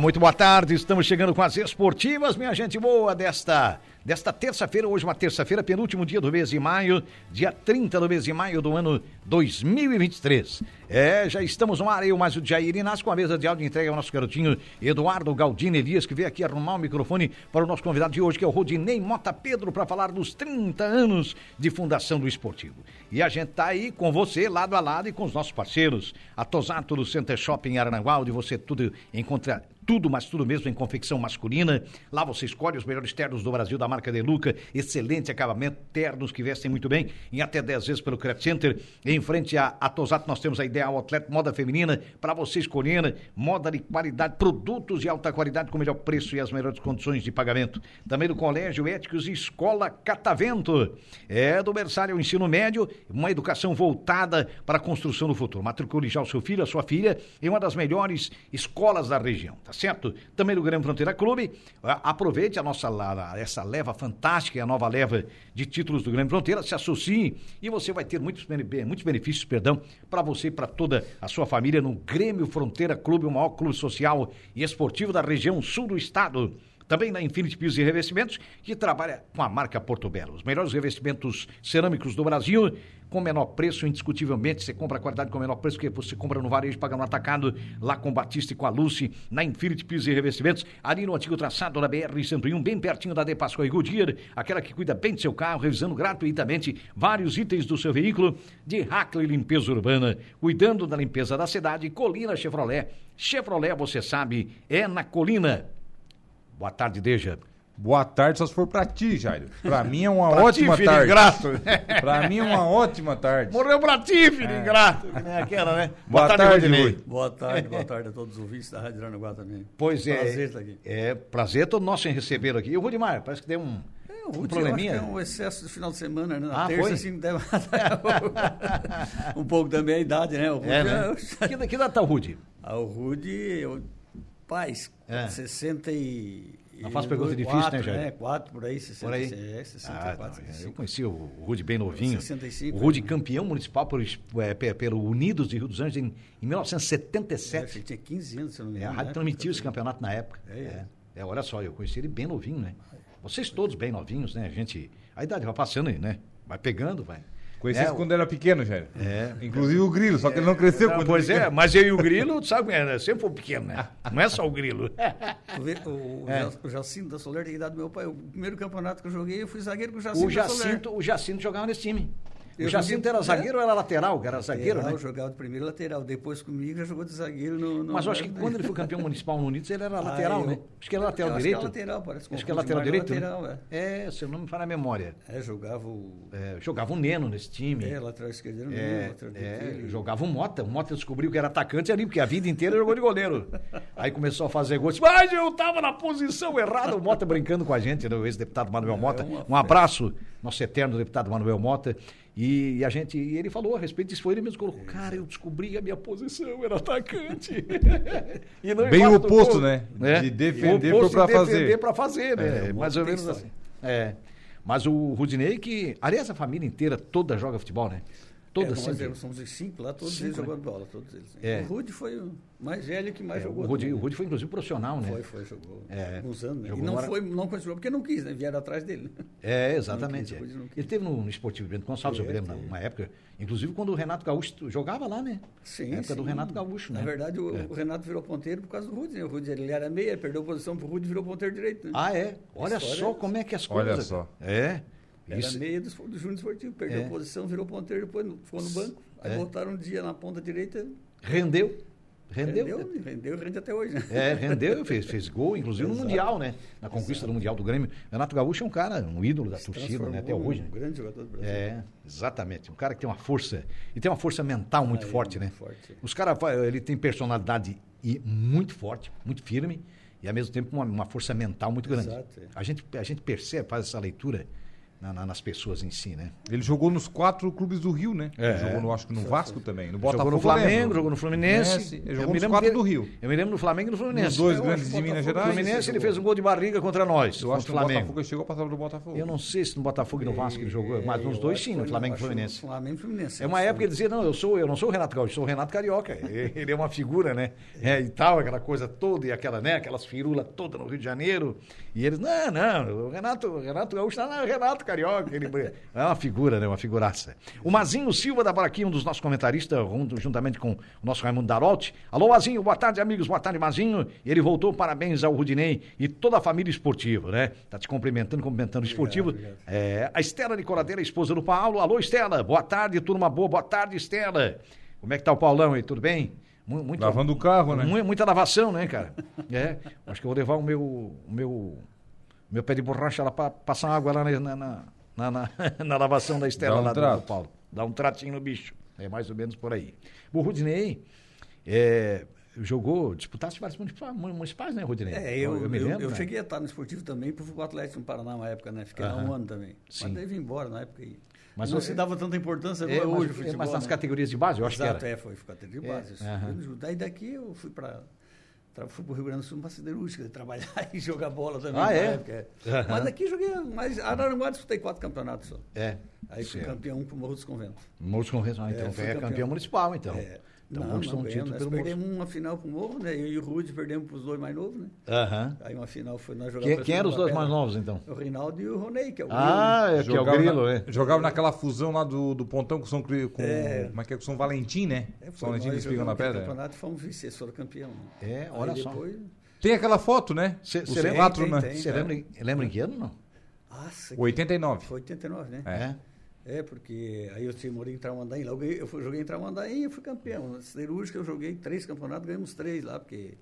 Muito boa tarde. Estamos chegando com as esportivas, minha gente boa, desta desta terça-feira, hoje uma terça-feira, penúltimo dia do mês de maio, dia 30 do mês de maio do ano 2023. É, já estamos no ar, eu mais o Jair Inácio com a mesa de áudio entrega ao nosso garotinho Eduardo Galdino Elias, que veio aqui arrumar o microfone para o nosso convidado de hoje, que é o Rodinei Mota Pedro, para falar dos 30 anos de Fundação do Esportivo. E a gente tá aí com você, lado a lado, e com os nossos parceiros, a Tosato do Center Shopping Aranaguá, onde você tudo encontra tudo, mas tudo mesmo em confecção masculina. Lá você escolhe os melhores ternos do Brasil da marca Deluca, excelente acabamento, ternos que vestem muito bem, em até 10 vezes pelo Credit Center. Em frente à, a Tosato nós temos a Ideal Atleta Moda Feminina, para você escolher moda de qualidade, produtos de alta qualidade com melhor preço e as melhores condições de pagamento. Também do Colégio Éticos e Escola Catavento. É do berçário ao ensino médio, uma educação voltada para a construção do futuro. Matricule já o seu filho, a sua filha, em uma das melhores escolas da região, tá certo? Também do Grêmio Fronteira Clube. Aproveite a nossa essa leva fantástica a nova leva de títulos do Grêmio Fronteira, se associe e você vai ter muitos, muitos benefícios, perdão, para você e para toda a sua família no Grêmio Fronteira Clube, o maior clube social e esportivo da região sul do estado. Também na Infinity Pisos e Revestimentos, que trabalha com a marca Porto Belo. Os melhores revestimentos cerâmicos do Brasil, com menor preço, indiscutivelmente. Você compra a qualidade com menor preço, que você compra no varejo, paga no atacado, lá com Batista e com a Lucy, na Infinity Pisos e Revestimentos, ali no antigo traçado da BR-101, bem pertinho da De Pascoal e Goodyear, aquela que cuida bem do seu carro, revisando gratuitamente vários itens do seu veículo, de Hackley Limpeza Urbana, cuidando da limpeza da cidade, Colina Chevrolet. Chevrolet, você sabe, é na Colina. Boa tarde, Deja. Boa tarde, só se for pra ti, Jairo. Pra mim é uma pra ótima ti, tarde. Ingrato. pra mim é uma ótima tarde. Morreu pra ti, filho é. ingrato. É aquela, né? Boa, boa tarde, tarde Boa tarde, boa tarde a todos os ouvintes da Rádio Aranaguá também. Pois é. Prazer estar aqui. É, prazer todo nosso em receber aqui. E o Rudimar, parece que deu um... É, o um probleminha. é um excesso de final de semana, né? Na ah, terça, foi? assim, deve um pouco também a idade, né? O Rude é, né? é... Que, que idade tá o Rude? Ah, o Rude, eu... paz, é. 60 e... Não faço pergunta difícil, quatro, né, Jair? É, quatro por aí, 60, por aí? É, 64, ah, não, Eu conheci o Rude bem novinho. 65. O Rude campeão municipal por, é, pelo Unidos de Rio dos Anjos em, em 1977. É, tinha 15 anos, se não me engano. É, a rádio né? transmitiu esse campeonato na época. É, é. é, olha só, eu conheci ele bem novinho, né? Vocês todos bem novinhos, né? A gente. A idade vai passando aí, né? Vai pegando, vai. Conheci é, quando era pequeno, Jair. É. Inclusive o Grilo, só que ele não cresceu não, quando Pois é, mas eu e o Grilo, sabe, né? sempre foi pequeno, né? Não é só o Grilo. Tu vê, o, é. o Jacinto da Soler tem idade do meu pai. O primeiro campeonato que eu joguei, eu fui zagueiro com o Jacinto o Jacinto, da Soler. O Jacinto jogava nesse time. O Eu Jacinto joguei- era zagueiro ou era lateral? Era zagueiro, lateral, né? jogava de primeiro lateral. Depois comigo já jogou de zagueiro no. no Mas eu acho que quando ele foi campeão municipal no Unidos, ele era Ah, lateral, eu- né? Acho que era lateral Eu acho direito. que é lateral, parece. Acho que é lateral direito. Lateral, é. É, se eu não me falha a memória. É, jogava o. É, jogava o Neno nesse time. É, lateral esquerdo era o É, lateral é, direito. jogava o Mota. O Mota descobriu que era atacante ali, porque a vida inteira jogou de goleiro. Aí começou a fazer gols. Mas eu tava na posição errada. O Mota brincando com a gente, né? o ex-deputado Manuel Mota. uma Um abraço, nosso eterno deputado Manuel Mota. E, e a gente, e ele falou a respeito disso, foi ele mesmo que colocou. Cara, eu descobri a minha posição, era atacante. E não Bem o oposto, gol. né? É. De defender O oposto pra de fazer. defender pra fazer, né? É, o Mais ou menos assim. É. Mas o Rudinei, que. Aliás, a família inteira toda joga futebol, né? Toda é, nós sempre. éramos- somos os cinco lá, todos Cinco, eles né? jogando bola, todos eles. É. O Rude foi o mais velho que mais É, jogou. o, Rudy, também, o né? Rudy foi inclusive profissional, né? Foi, foi, jogou É, alguns anos. Né? jogou E não agora- foi, não continuou porque não quis, né? Vieram atrás dele. né? É, exatamente. Não quis, é. o Rudy não quis. Ele teve no, no Esportivo Bento Gonçalves, eu me lembro, numa época, inclusive quando o Renato Gaúcho jogava lá, né? Sim, Na época do sim. Renato Gaúcho, né? Na verdade, o, É. o Renato virou ponteiro por causa do Rude, né? O Rude ele era meia, ele perdeu posição pro Rude e virou ponteiro direito. Né? Ah, é? Olha História só é como é que as Olha coisas. só. É. Era Isso, meia do, do Júnior Esportivo, perdeu É. posição, virou ponteiro, depois ficou no banco. Aí É. botaram um dia na ponta direita, rendeu. Rendeu. Rendeu, rendeu rende até hoje, né? É, rendeu, fez, fez gol, inclusive no Mundial, né? Na conquista do Mundial do Grêmio. Renato Gaúcho é um cara, um ídolo da Se torcida, né? Até hoje. né? grande jogador do Brasil. É, exatamente. Um cara que tem uma força. E tem uma força mental muito Ah, é, forte, muito né? forte. Os caras, ele tem personalidade e muito forte, muito firme, e ao mesmo tempo uma, uma força mental muito grande. Exato, é. A, gente, a gente percebe, faz essa leitura na- na- nas pessoas em si, né? Ele jogou nos quatro clubes do Rio, né? É. Jogou, no, acho que no Vasco também. No Botafogo jogou no Flamengo, jogou no Fluminense. Ele jogou nos quatro dele- do Rio. Eu me lembro do Flamengo e do Fluminense. Nos dois Eu grandes de que Minas Gerais. Fluminense, ele fez um gol de barriga contra nós, Eu acho que o no Flamengo. Botafogo chegou a passar pelo Botafogo. Eu não sei se no Botafogo e no Vasco ele jogou, mas nos dois sim, que no Flamengo e que Fluminense. Flamengo e Fluminense. É uma época que ele dizia, não, eu sou, eu não sou o Renato Gaúcho, sou o Renato Carioca. Ele é uma figura, né? É, e tal, aquela coisa toda, e aquela, né, aquelas firulas todas no Rio de Janeiro. E eles, não, não, o Renato, o Renato Gaúcho tá na Renato Carioca. Ele, é uma figura, né? Uma figuraça. O Mazinho Silva da Baraquinha, um dos nossos comentaristas, juntamente com o nosso Raimundo Darotti. Alô, Mazinho, boa tarde, amigos, boa tarde, Mazinho. E ele voltou, parabéns ao Rudinei e toda a família esportiva, né? Tá te cumprimentando, cumprimentando o esportivo. obrigado. É, a Estela Nicoladeira, esposa do Paulo. Alô, Estela, boa tarde, turma boa, boa tarde, Estela. Como é que tá o Paulão aí, tudo bem? Mu- Muito, Lavando o carro, né? mu- Muita lavação, né, cara? É, acho que eu vou levar o meu, o meu, meu pé de borracha lá pra passar água lá na, na, na, na, na- na lavação da Estela um lá do- do trato. Paulo. Dá um tratinho no bicho. É mais ou menos por aí. O Rudinei é, jogou, disputasse vários municipais, municipais né, Rudinei? É, eu, eu, me lembro. eu né? cheguei a estar no esportivo também pro Futebol Atlético no Paraná uma época, né? Fiquei lá Aham. um ano também. Sim. Mas daí vim embora na época aí. Mas não se dava tanta importância É, igual mas, hoje o futebol. mas nas né? categorias de base, eu acho Exato, que era. é, foi, foi categoria de base. isso. aham. Eu- Daí daqui eu fui para fui pro Rio Grande do Sul para siderúrgica, trabalhar e jogar bola também. Ah, é? época, Aham. Mas daqui joguei, mas Araranguá disputei quatro campeonatos só. É. Aí fui certo. campeão pro Morro dos Conventos. Morros Convenção, então É, é, fui campeão. campeão. municipal, então. É. Então não, conquistou não um ganhamos, nós perdemos uma final pro Morro, né? Eu e o Rude perdemos pros dois mais novos, né? Aham. Aí uma final foi nós Quem, jogamos quem eram os dois mais novos, então? O Reinaldo e o Ronei, que é o Ah, é, que é o Grilo, na- é. Jogava naquela fusão lá do, do Pontão com São com, É. como é que é, com São Valentim, né? É, São foi Valentim que espigam na pedra. campeonato e fomos vice, foram campeão. É, Aí olha só. depois, Tem aquela foto, né? Cê- Os cê lembra- Tem, né? tem, Você lembra, lembra em que ano, não? Nossa, 89. foi 89, né? É. É, porque aí eu tinha morei em Tramandaí, lá eu, fui- joguei em Tramandaí e fui campeão. Na siderúrgica eu joguei três campeonatos, ganhamos três lá, porque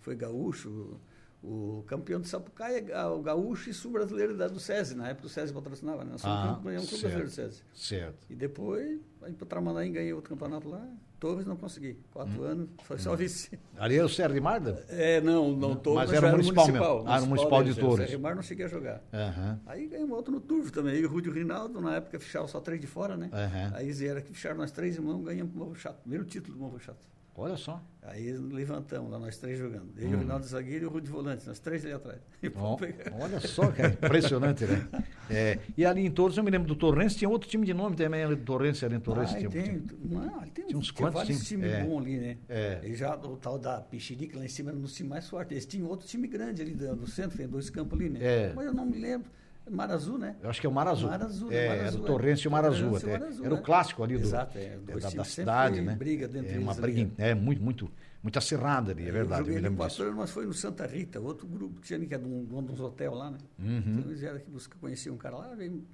foi gaúcho, o campeão de Sapucaia, o gaúcho e sul-brasileiro do SESI, na época o SESI patrocinava, né? Nós Ah, ganhamos o brasileiro do SESI. Certo. E depois, aí para Tramandaí ganhei outro campeonato lá, Torres não consegui, quatro Hum. anos, foi só vice. Ali era o Sérgio de Marda? É, não, não Torres, mas era municipal mesmo. Ah, era municipal de mesmo, Torres. O Serrimar não cheguei a jogar. Aham. Aí ganhamos outro no Turvo também. E o Rúdio Rinaldo, na época, ficharam só três de fora, né? Aham. Aí vieram aqui, ficharam nós três irmãos, ganhamos o Morro Chato. Primeiro título do Morro Chato. Olha só. Aí levantamos lá, nós três jogando. Eu Hum. o Rinaldo zagueiro e o Rúdio volante, nós três ali atrás. Pegar. olha só, cara, impressionante, né? É, e ali em Torres, eu me lembro do Torrense, tinha outro time de nome também, ali do Torrense, ali em Torrense. Ah, tinha, tem, tinha- não, ali tem, tinha uns quantos vários times? times É. bons ali, né? É. E já o tal da Pichirica lá em cima era no time mais forte. Eles tinham outro time grande ali do, do centro, tem dois campos ali, né? É. Mas eu não me lembro. Mar Azul, né? Eu acho que é o Mar Azul. Mar Azul, é, Mar era Azul, o é. Torrense e o Mar Azul e o até. Azul, era o né? clássico ali do, Exato, é, é, da, da cidade, né? briga dentro é uma briga, ali, é muito, muito, muito acirrada ali, é verdade, eu eu me lembro disso. mas foi no Santa Rita, outro grupo que tinha ali, que é de um, de uns hotel lá, né? Uhum. Então eles vieram aqui buscar, conheciam um cara lá, veio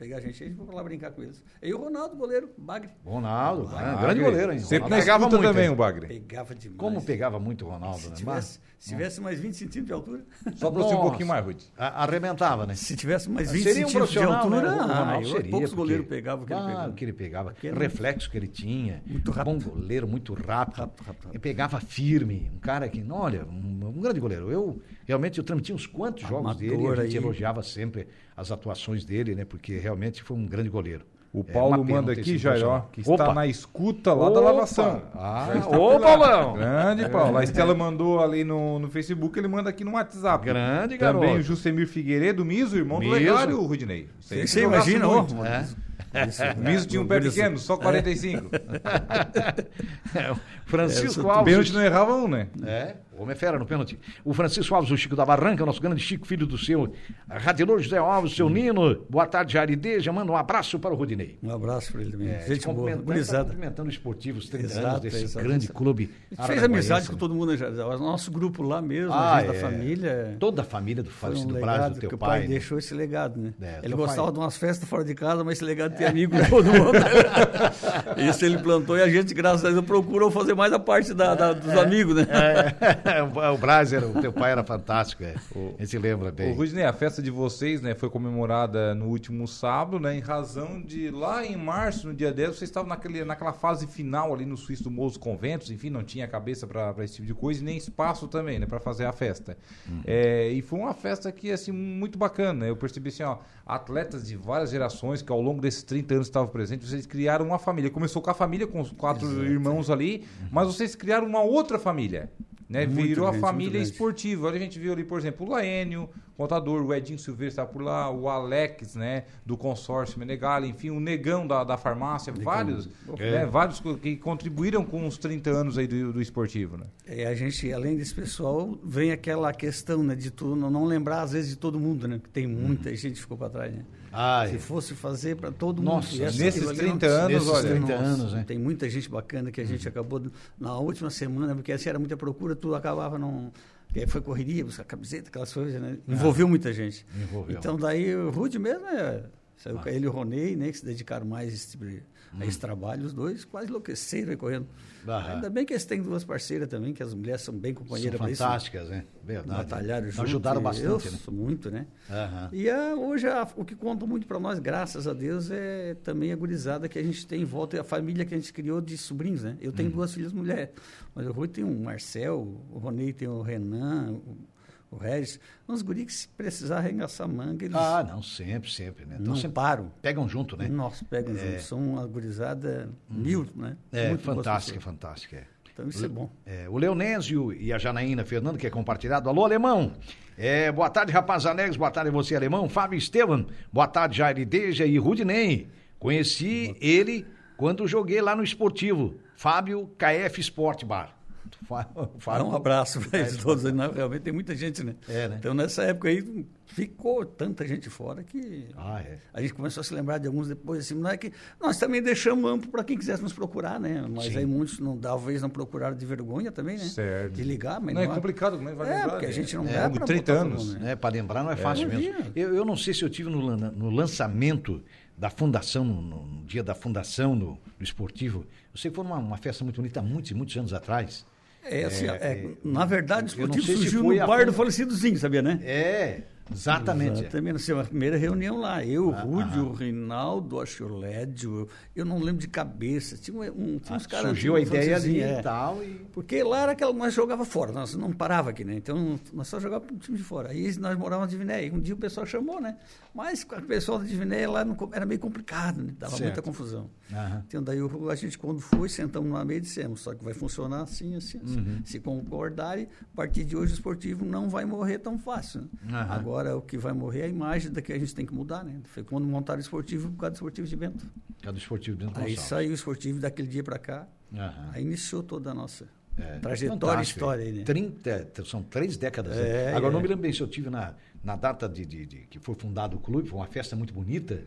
pegar a gente aí, vou lá brincar com eles. E o Ronaldo, goleiro, Bagre. Ronaldo, ah, Bagre. grande goleiro, hein? Ronaldo na pegava muito, também, o Bagre. Pegava demais. Como pegava muito o Ronaldo, Se né? tivesse, se tivesse mais 20 centímetros de altura. Só aproxima um pouquinho mais, Rudy. A- Arrebentava, né? Se tivesse mais 20 Seria um centímetros de altura, né? O ah, Ronaldo eu- seria, poucos porque- goleiros pegavam o que ele Ah, pegava. o que ele pegava. Porque reflexo que ele tinha. Muito rápido. Bom goleiro, muito rápido. Rápido, rápido, rápido. Ele pegava firme. Um cara que, olha, um, um grande goleiro. Eu realmente eu transmiti uns quantos jogos Amador dele e a gente aí. elogiava sempre as atuações dele, né? Porque realmente foi um grande goleiro. O É Paulo pena manda aqui, sido Jair, ó, profissional. que Opa! está na escuta lá da Opa! lavação. Ah, ô. Paulão! Grande, Paulo. A Estela mandou ali no, no Facebook, ele manda aqui no WhatsApp. Grande Também garoto. o Jusemir Figueiredo, Miso, irmão do Miso. Legário, Rudinei. Você, jogasse imagina, ó. É. Isso, O Miso tinha um pé pequeno, só 45. É, Francisco É, Alves. Pênalti não errava um, né? É. O homem é fera no pênalti. O Francisco Alves, o Chico da Barranca, nosso grande Chico, filho do seu Radilor José Alves, seu Nino. Boa tarde, Jarideja. Manda um abraço para o Rodinei. Um abraço para ele também. É, Gente boa, tá cumprimentando os 30 Exato, anos desse exato, grande exato. clube. A gente fez amizade com todo mundo, né? O nosso grupo lá mesmo, Ah, a gente é. da família. Toda a família do falecido um Braz, legado do teu o pai, pai. né? deixou esse legado, né? É, ele gostava pai. de umas festas fora de casa, mas esse legado de ter amigo de todo mundo. Isso ele plantou e a gente, graças a Deus, procurou fazer mais a parte da, da- dos amigos, né? É, o Braz, era, o teu pai era fantástico, é. A gente lembra bem. Ô, Rudinei, a festa de vocês, né, foi comemorada no último sábado, né, em razão de lá em março, no dia 10, vocês estavam naquele, naquela fase final ali no Suíço do dos Conventos, enfim, não tinha cabeça para esse tipo de coisa e nem espaço também, né, para fazer a festa. É, e foi uma festa que, assim, muito bacana. Eu percebi, assim, ó, atletas de várias gerações que ao longo desses 30 anos estavam presentes, vocês criaram uma família. Começou com a família, com os quatro irmãos ali, mas vocês criaram uma outra família. Né, virou a família esportivo. Olha, a gente viu ali, por exemplo, o Laênio, contador, o Edinho Silveira está por lá, o Alex, né, do consórcio Menegali, enfim, o Negão da, da farmácia, vários, É. né, vários que contribuíram com os 30 anos aí do, do esportivo, né? É, a gente, além desse pessoal, vem aquela questão, né, de tu não lembrar, às vezes, de todo mundo, né? Porque tem muita gente que ficou para trás, né? Ah, Se é. fosse fazer para todo Nossa, mundo. essa- nesses aquilo ali 30 não- anos, Nesses olha, 30 Nossa, anos, né? Tem muita gente bacana que a gente acabou na última semana, porque assim era muita procura, tu acabava não. Foi correria, buscar camiseta, aquelas coisas, né? Envolveu muita gente. Envolveu. Então daí o Rude mesmo é. Saiu com ele e o Ronei, né? Que se dedicaram mais a esse, tipo de- a esse trabalho, os dois quase enlouqueceram correndo. Aham. Ainda bem que eles têm duas parceiras também, que as mulheres são bem São companheiras isso. fantásticas, né? Verdade. Batalharam junto. Ajudaram bastante, eu né? muito, né? Aham. E a- hoje a- o que conta muito para nós, graças a Deus, é também a gurizada que a gente tem em volta, e a família que a gente criou de sobrinhos, né? Eu tenho Uhum. duas filhas mulheres, mas o Rui tem o Marcel, o Ronei tem o Renan, o, o Regis. Uns guri que se precisar arregaçar manga, eles Ah, não, sempre, sempre, né? Então não sempre param. pegam junto, né? Nossa, pegam junto. São uma gurizada mil, né? É, Muito fantástica, fantástica. é. Então isso é bom. É, o Leonésio e a Janaína Fernando, que é compartilhado. Alô, Alemão. É, boa tarde, rapaz Anex. Boa tarde, você, Alemão. Fábio Estevam. Boa tarde, Jair Deja e Rudinei. Conheci ele quando joguei lá no esportivo. Fábio KF Sport Bar. Fábio, um abraço para eles todos. né? Realmente tem muita gente, né? É, né? Então nessa época aí ficou tanta gente fora que Ah, é. a gente começou a se lembrar de alguns depois, assim, não é que nós também deixamos amplo para quem quisesse nos procurar, né? Mas Sim. aí muitos não, talvez não procuraram de vergonha também, né? Certo. De ligar, mas Não, é complicado, como é que vai É, lembrar, porque a né? gente não É, dá para 30 botar todo anos. mundo, né? É, para lembrar não é fácil mesmo. imagina. Eu, eu não sei se eu tive no, no lançamento da fundação, no, no dia da fundação no, no esportivo. Eu sei que foi uma, uma festa muito bonita há muitos e muitos anos atrás. É, assim, É, é, é, na verdade, o se surgiu no a bar fun- do falecidozinho, sabia, né? É, exatamente. Exatamente. Assim, a primeira reunião lá. Eu, o Ah, Rúdio, o Reinaldo, acho que o Lédio. Eu não lembro de cabeça. Tinha, um, tinha uns caras. Surgiu a antigos, ideia ali é. e tal. E... Porque lá era aquela. Nós jogava fora, nós não parava aqui, né? Então nós só jogava pro time de fora. Aí nós morávamos de Divinéia. Um dia o pessoal chamou, né? Mas com o pessoal da Divinéia lá não era meio complicado, né? Dava Certo. muita confusão. Aham. Então daí o- a gente, quando foi, sentamos na meia e dissemos: só que vai funcionar assim, assim, assim. Uhum. Se concordarem, a partir de hoje o esportivo não vai morrer tão fácil. né? Aham. Agora o que vai morrer é a imagem da que a gente tem que mudar, né? Foi quando montaram o esportivo por causa do esportivo de Bento. É do esportivo dentro do Aí Gonçalves. saiu o esportivo daquele dia para cá. Aham. Aí iniciou toda a nossa É, trajetória e história é. aí, né? 30, são três décadas. É, né? Agora, é. não me lembro bem se eu tive na, na data de, de- de- que foi fundado o clube, foi uma festa muito bonita.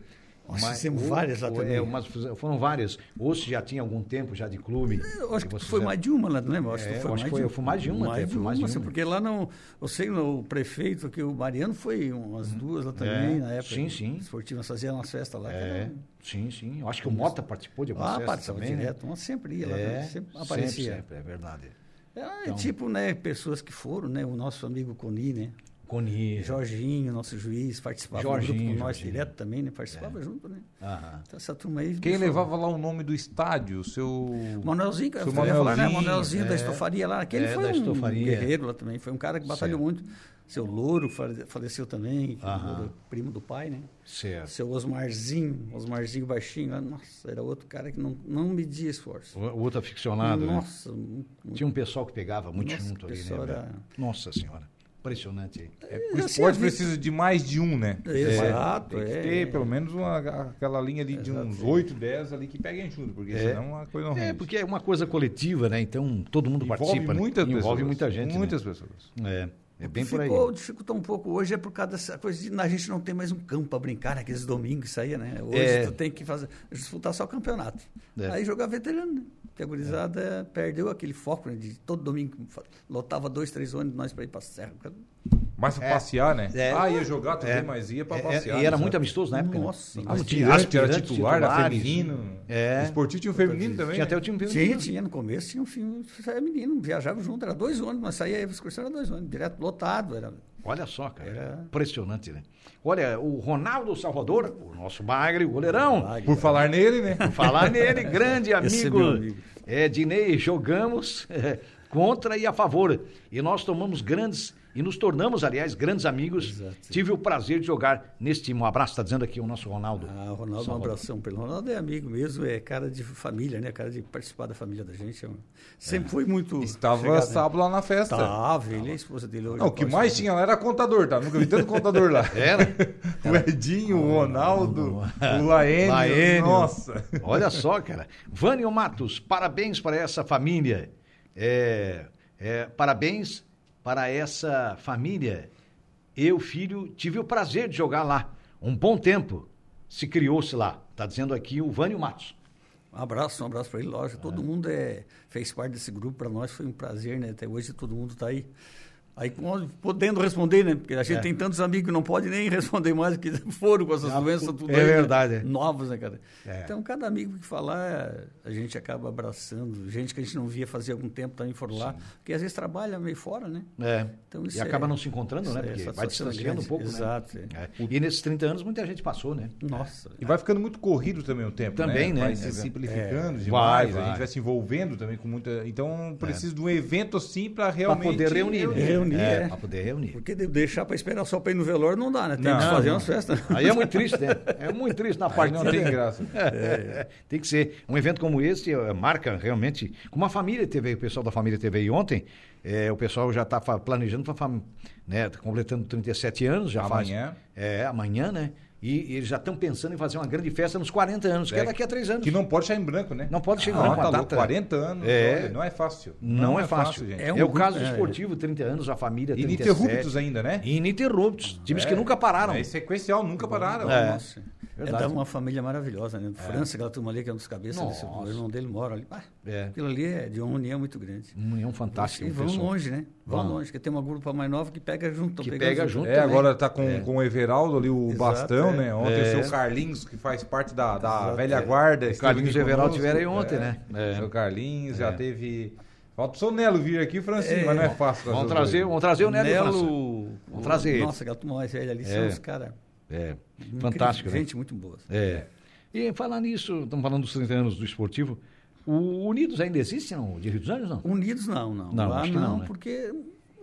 Nós fizemos várias lá ou- também. É, umas, foram várias. Ou se já tinha algum tempo já de clube. Eu acho que vocês foi mais de uma lá, não lembro? Acho É, que foi acho mais que foi- de, foi mais de uma Mais até, de foi mais de uma, assim, uma. porque lá não. Eu sei, o prefeito, que o Mariano foi umas duas lá também, É, na época. sim, sim. Esportiva, fazíamos umas festas lá. que É, era- sim, sim. Eu acho que o Mota participou de algumas Ah, festas também, direto, né? sempre ia lá, É, também, sempre aparecia. Sempre, sempre, é verdade. É, Então- tipo, né, pessoas que foram, né? O nosso amigo Coni, né? Coni. Jorginho, nosso juiz, participava do Jorginho, grupo com nós Jorginho. direto também, né? Participava junto, né? Aham. Então, essa turma aí. Quem levava lá o nome do estádio? O seu. Manuelzinho, Seu ia falar, né? Manuelzinho, Manuelzinho da é. estofaria lá. Aquele É, foi da um estofaria. guerreiro lá também. Foi um cara que batalhou Certo. muito. Seu Louro fale- faleceu também, Aham. primo do pai, né? Certo. Seu Osmarzinho, Osmarzinho baixinho. ah, Nossa, era outro cara que não, não media esforço. O, outro aficionado, né? Nossa, muito- Tinha um pessoal que pegava muito Nossa, junto ali, né? era- Nossa Senhora. Impressionante. É, É, o assim, esporte precisa de mais de um, né? Exato, Tem que é. ter pelo menos uma, aquela linha ali de uns 8, 10 ali que peguem junto, porque É. senão a coisa não É, porque é uma coisa coletiva, né? Então todo mundo Envolve participa. né? muitas Envolve pessoas. muita gente. né? Muitas pessoas. É, é bem que por aí. ficou, dificultou um pouco hoje é por causa dessa coisa de a gente não tem mais um campo para brincar, naqueles domingos isso aí, né? Hoje É. tu tem que fazer, disputar só o campeonato. É. Aí jogar veterano, né? Porque a gurizada perdeu aquele foco né, de todo domingo lotava dois, três ônibus nós para ir para Serra. Mas pra É. passear, né? É. Ah, ia jogar também, É. mas ia pra É, é, passear. e era né? muito amistoso na época. né? Nossa, Aspirante, tinha era titular, era feminino. É. O esportivo tinha um feminino também. Tinha até né? o time feminino. tinha. No começo tinha um filme, era menino, viajava junto, era dois ônibus, nós saía, a excursão era dois ônibus, direto lotado. Era, Olha só, cara. Era- Impressionante, né? Olha, o Ronaldo Salvador, o nosso bagre, o goleirão. Por falar nele, né? Falar nele, grande é amigo, amigo. É, Dinei, jogamos é, contra e a favor. E nós tomamos grandes, e nos tornamos, aliás, grandes amigos. Exato. Tive o prazer de jogar nesse time. Um abraço, está dizendo aqui o nosso Ronaldo. Ah, Ronaldo, um abração pelo Ronaldo é amigo mesmo, é cara de família, né? Cara de participar da família da gente. é um- Sempre foi muito. Estava chegado, né? sábado lá na festa. Tava, ele e a esposa dele hoje. Não, o que mais tinha lá era contador, tá? Nunca vi tanto contador lá. Era? O Edinho, o Ronaldo, o Laene. Laênio. Nossa. Olha só, cara. Vânio Matos, parabéns para essa família. É, é, parabéns para essa família. Eu, filho, tive o prazer de jogar lá. Um bom tempo se criou-se lá. Está dizendo aqui o Vânio Matos. Um abraço, um abraço para ele, lógico. Todo mundo é, fez parte desse grupo, para nós foi um prazer, né? Até hoje todo mundo está aí. Aí podendo responder, né? Porque a gente É. tem tantos amigos que não pode nem responder mais, que foram com essas Ah, doenças tudo é aí, né? verdade, é. Novas, né, cara? É. Então, cada amigo que falar, a gente acaba abraçando. Gente que a gente não via fazia algum tempo também foram lá. Porque às vezes trabalha meio fora, né? É. Então, isso e acaba é- não se encontrando, né? é Porque vai distanciando um pouco. né? Exato, É. E nesses 30 anos muita gente passou, né? Nossa. E vai ficando muito corrido também o tempo, Também, né? Vai É, se é. simplificando Vai, demais, vai. a gente vai se envolvendo também com muita... Então precisa de um evento assim para realmente... poder reunir, né? Reunir, é. é. Para poder reunir. Porque de- deixar para esperar só para ir no velório não dá, né? Tem Não, que fazer não. umas festas. Aí é muito triste, né? É muito triste na parte Não tem graça. É, tem que ser. Um evento como esse eh, marca realmente. Como a família teve aí, o pessoal da família teve aí ontem, eh, o pessoal já está planejando para né, tá completando 37 anos, já Amanhã. faz. É, amanhã, né? E, e eles já estão pensando em fazer uma grande festa nos 40 anos, que é, É, daqui a três anos. Que não pode chegar em branco, né? Não pode chegar em ah, branco, Tá louco, data- 40 anos, É. olha, não é fácil. Não, é fácil. gente. É, É um o caso é. esportivo, 30 anos, a família 37. Ininterruptos ainda, né? Ininterruptos. Times É. que nunca pararam. É sequencial, nunca pararam. É. Nossa. É Verdade. da uma família maravilhosa, né? França, aquela turma ali que é um dos cabeças, desse, Nossa. o irmão dele mora ali. Ah, É. Aquilo ali é de uma união muito grande. Uma união fantástica. E o vão pessoal. longe, né? Vão Vão. longe, porque tem uma grupa mais nova que pega junto. Que pega junto. É, também. agora tá com, É. com o Everaldo ali, o Exato, bastão, é. né? Ontem É. o seu Carlinhos, que faz parte da, da Exato, velha é. guarda. O Carlinhos e o Everaldo tiveram aí ontem, né? É. Seu Carlinhos, É. já teve... Falta o seu Nelo vir aqui, Francisco, É. mas não é fácil. Vamos trazer, vamos trazer o Nelo, e o. Nelo. Vamos trazer. Nossa, aquela turma mais velha ali É. são os caras. É, fantástico, né? Gente muito boa. É. E falar nisso, estamos falando dos 30 anos do esportivo. O Unidos ainda existe, não? De Rio dos Anjos, não? Unidos não, não. Não, lá acho que não, não, né? porque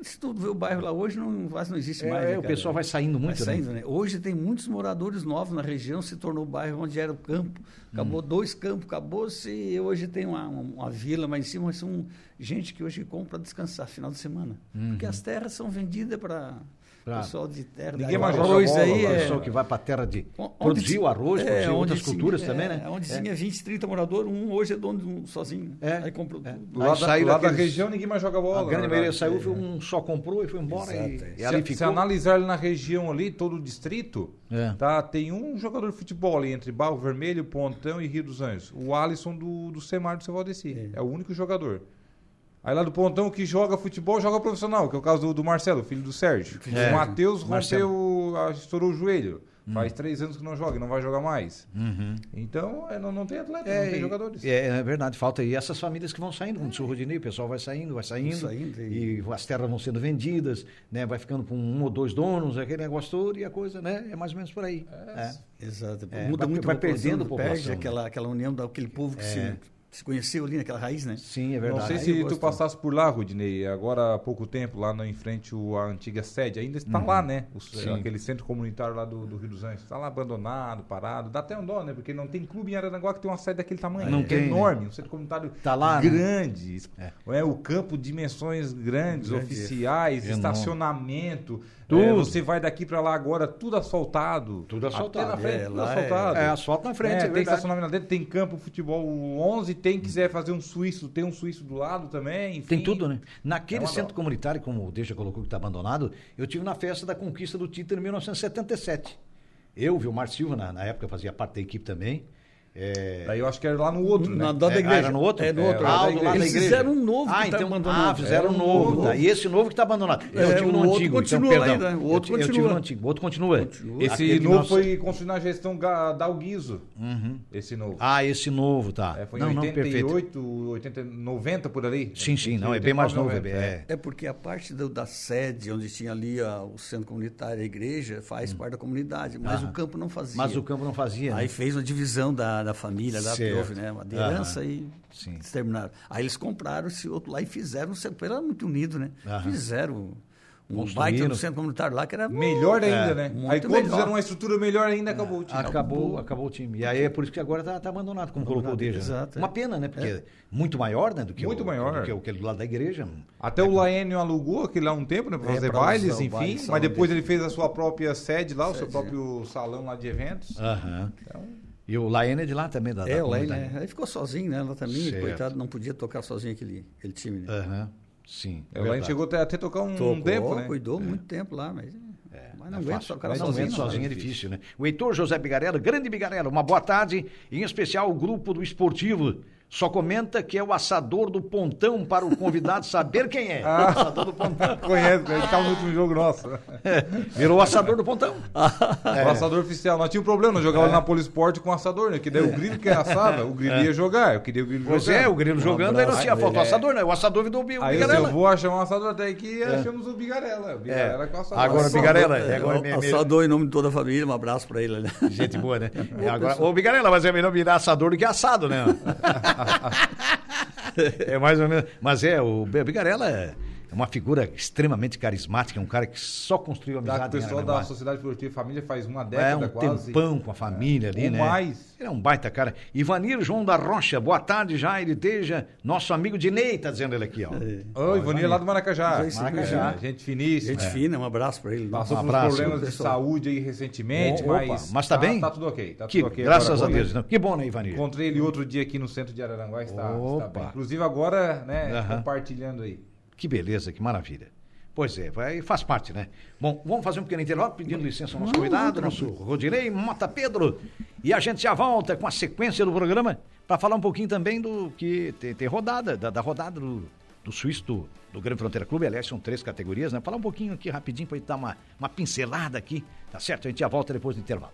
se tu vê o bairro lá hoje, não, quase não existe mais. É, né, o pessoal vai saindo muito, Vai saindo, né? né? Hoje tem muitos moradores novos na região, se tornou o bairro onde era o campo. Acabou dois campos, acabou-se. Hoje tem uma, uma, vila, mas em cima mas são gente que hoje compra descansar final de semana. Porque as terras são vendidas para Pra- pessoal de terra. Ninguém da- mais arroz bola, aí é, pessoal que vai para a terra de Onde produzir o arroz, é, produzir outras tinha- culturas é, também, né? Onde É. tinha 20, 30 moradores, um hoje é dono de um sozinho. É, Aí comprou é. tudo. Lá, Aí da, saiu lá da daqueles- região ninguém mais joga bola. A grande maioria verdade. saiu, foi um só comprou e foi embora. e, Exato, é. e ali se, ficou. se analisar ali na região ali, todo o distrito, É. tá, tem um jogador de futebol ali entre Barro Vermelho, Pontão e Rio dos Anjos. O Alisson do, do Semar do Seu Valdeci. É. o único jogador. Aí lá do Pontão que joga futebol, joga profissional, que é o caso do, do Marcelo, filho do Sérgio. É. O Matheus rompeu, estourou o joelho. Faz três anos que não joga e não vai jogar mais. Uhum. Então, é, não, não tem atleta, É, não tem jogadores. É, é verdade, falta. E essas famílias que vão saindo, como disse o Rodinei, o pessoal vai saindo, vai saindo. Saindo, e... as terras vão sendo vendidas, né? Vai ficando com um ou dois donos, aquele negócio todo, e a coisa, né? É mais ou menos por aí. É. Exato. É, Muda vai- muito vai a população, perdendo a população, Perde né? aquela, aquela união daquele povo que É. se se conheceu ali naquela raiz, né? Sim, é Não verdade. sei Aí se tu gosto. passasse por lá, Rudinei, agora há pouco tempo, lá no, em frente a antiga sede, ainda está lá, né? O- Sim. aquele centro comunitário lá do, do Rio dos Anjos. Está lá abandonado, parado. Dá até um dó, né? Porque não tem clube em Araranguá que tem uma sede daquele tamanho. Não é tem, né? enorme, um centro comunitário Tá lá, né? grande. É. É. o campo, dimensões grandes, Grande. oficiais, Enorme. estacionamento. Tudo. É, você vai daqui para lá agora, tudo asfaltado. Tudo asfaltado. Até na frente, É, tudo é- asfaltado. É asfalto na frente, É, é, tem estacionamento dentro, tem campo, futebol 11, tem quiser fazer um suíço, tem um suíço do lado também, enfim. Tem tudo, né? Naquele É centro dó. comunitário, como o Deixa colocou que está abandonado, eu tive na festa da conquista do título em 1977. Eu, Vilmar Silva, na, na época fazia parte da equipe também. É, Daí eu acho que era lá no outro, né? Na da É, igreja. ah, era no outro? É, no É, outro. lá é, do lado da Eles igreja. fizeram um novo ah, que tá então, abandonado. ah, fizeram um Era um novo, novo. tá? E esse novo que está abandonado. Eu É, tive o no outro antigo, continua então, ainda, o outro eu, eu tive continua. no antigo, o outro continua. Continua. Esse Aquele novo nosso- foi construído na gestão da Alguizo. Esse novo. Ah, esse novo, tá. É, foi não, em não, perfeito. 88, 80, 90 por ali. Sim, sim, não, é bem mais novo. É, 90, é. É porque a parte do- da sede, onde tinha ali a- o centro comunitário, a igreja, faz parte da comunidade, mas Hum. Aham. o campo não fazia. Mas o campo não fazia. Aí né? fez uma divisão da, da família, lá que houve, né? Uma herança e Sim. se terminaram. Aí eles compraram esse outro lá e fizeram, era muito unido, né? Aham. Fizeram um baita no centro comunitário lá que era Melhor ainda, É, né? muito Aí quando fizeram uma estrutura melhor ainda, acabou o time. Acabou, acabou o time. E aí é por isso que agora tá, tá abandonado, como colocou o Deja. exato, é. Uma pena, né? Porque é muito maior, né? Do que Muito o, maior. Do que o- aquele do lado da igreja. Até o Laênio alugou aquele lá um tempo, né? Pra É, fazer pra bailes, enfim. baile, mas depois dele. ele fez a sua própria sede lá, o seu Sede, próprio salão lá de eventos. Aham. Então, E o Laene é de lá também, da, da É, o né? Aí ficou sozinho, né? Ela também, Certo. coitado, não podia tocar sozinho aquele, aquele time, né? Aham. Sim. o Laênio chegou até, até tocar um, Tocou, tempo, né? cuidou muito tempo lá, mas, mas não É aguenta fácil. tocar sozinho. aguenta não. sozinho é difícil, né? O Heitor José Bigarella, grande Bigarella, uma boa tarde, em especial o grupo do esportivo. Só comenta que é o assador do pontão para o convidado saber quem é. Ah. O assador do pontão. Conhece, ele estava no último jogo nosso. Virou o assador do pontão. O assador oficial. Nós tínhamos um problema, nós jogávamos na Polisport com o assador, né? Que daí o Grilo que assava, o Grilo ia jogar. Eu queria o Grilo Pois jogar. é, o Grilo jogando, aí não tinha abraço falta o pra ele. assador, né? O assador virou o Bi- o Aí Bigarella. eu vou achar um assador até aqui e achamos o Bigarela. O Bigarela com o assador. Agora o Assador. Bigarella, É, agora o- Assador em nome de toda a família, um abraço pra ele. Né? Gente boa, né? É, agora, ô, Bigarella, mas é melhor virar assador do que assado, né? é mais ou menos. Mas é, o Bigarella é uma figura extremamente carismática, é um cara que só construiu Tá, amizade. o pessoal da Sociedade Produtiva Família faz uma É década um quase. tempão com a família ali, Ou né? mais. Ele é um baita cara. Ivanir João da Rocha, boa tarde, Jair Teja, nosso amigo Dinei, tá dizendo ele aqui, ó. Ô, Ivanir lá do Maracajá. Gente Maracajá. Gente finíssima. Gente fina, um abraço pra ele. Passou Um por problemas de saúde aí recentemente, Opa, mas. mas tá bem? Tá tudo ok. Tá Que, tudo ok graças agora a Deus. Não. Que bom, né, Ivanir? Encontrei ele outro dia aqui no centro de Araranguá, está, está bem. Inclusive agora, né, compartilhando aí. Que beleza, que maravilha. Pois é, vai, faz parte, né? Bom, vamos fazer um pequeno intervalo, pedindo licença ao nosso convidado, nosso Rodinei Mota Pedro. E a gente já volta com a sequência do programa para falar um pouquinho também do que tem, tem rodada, da, da rodada do, do Suíço do, do Grande Fronteira Clube. Aliás, são três categorias, né? Falar um pouquinho aqui rapidinho para gente dar uma, uma pincelada aqui, tá certo? A gente já volta depois do intervalo.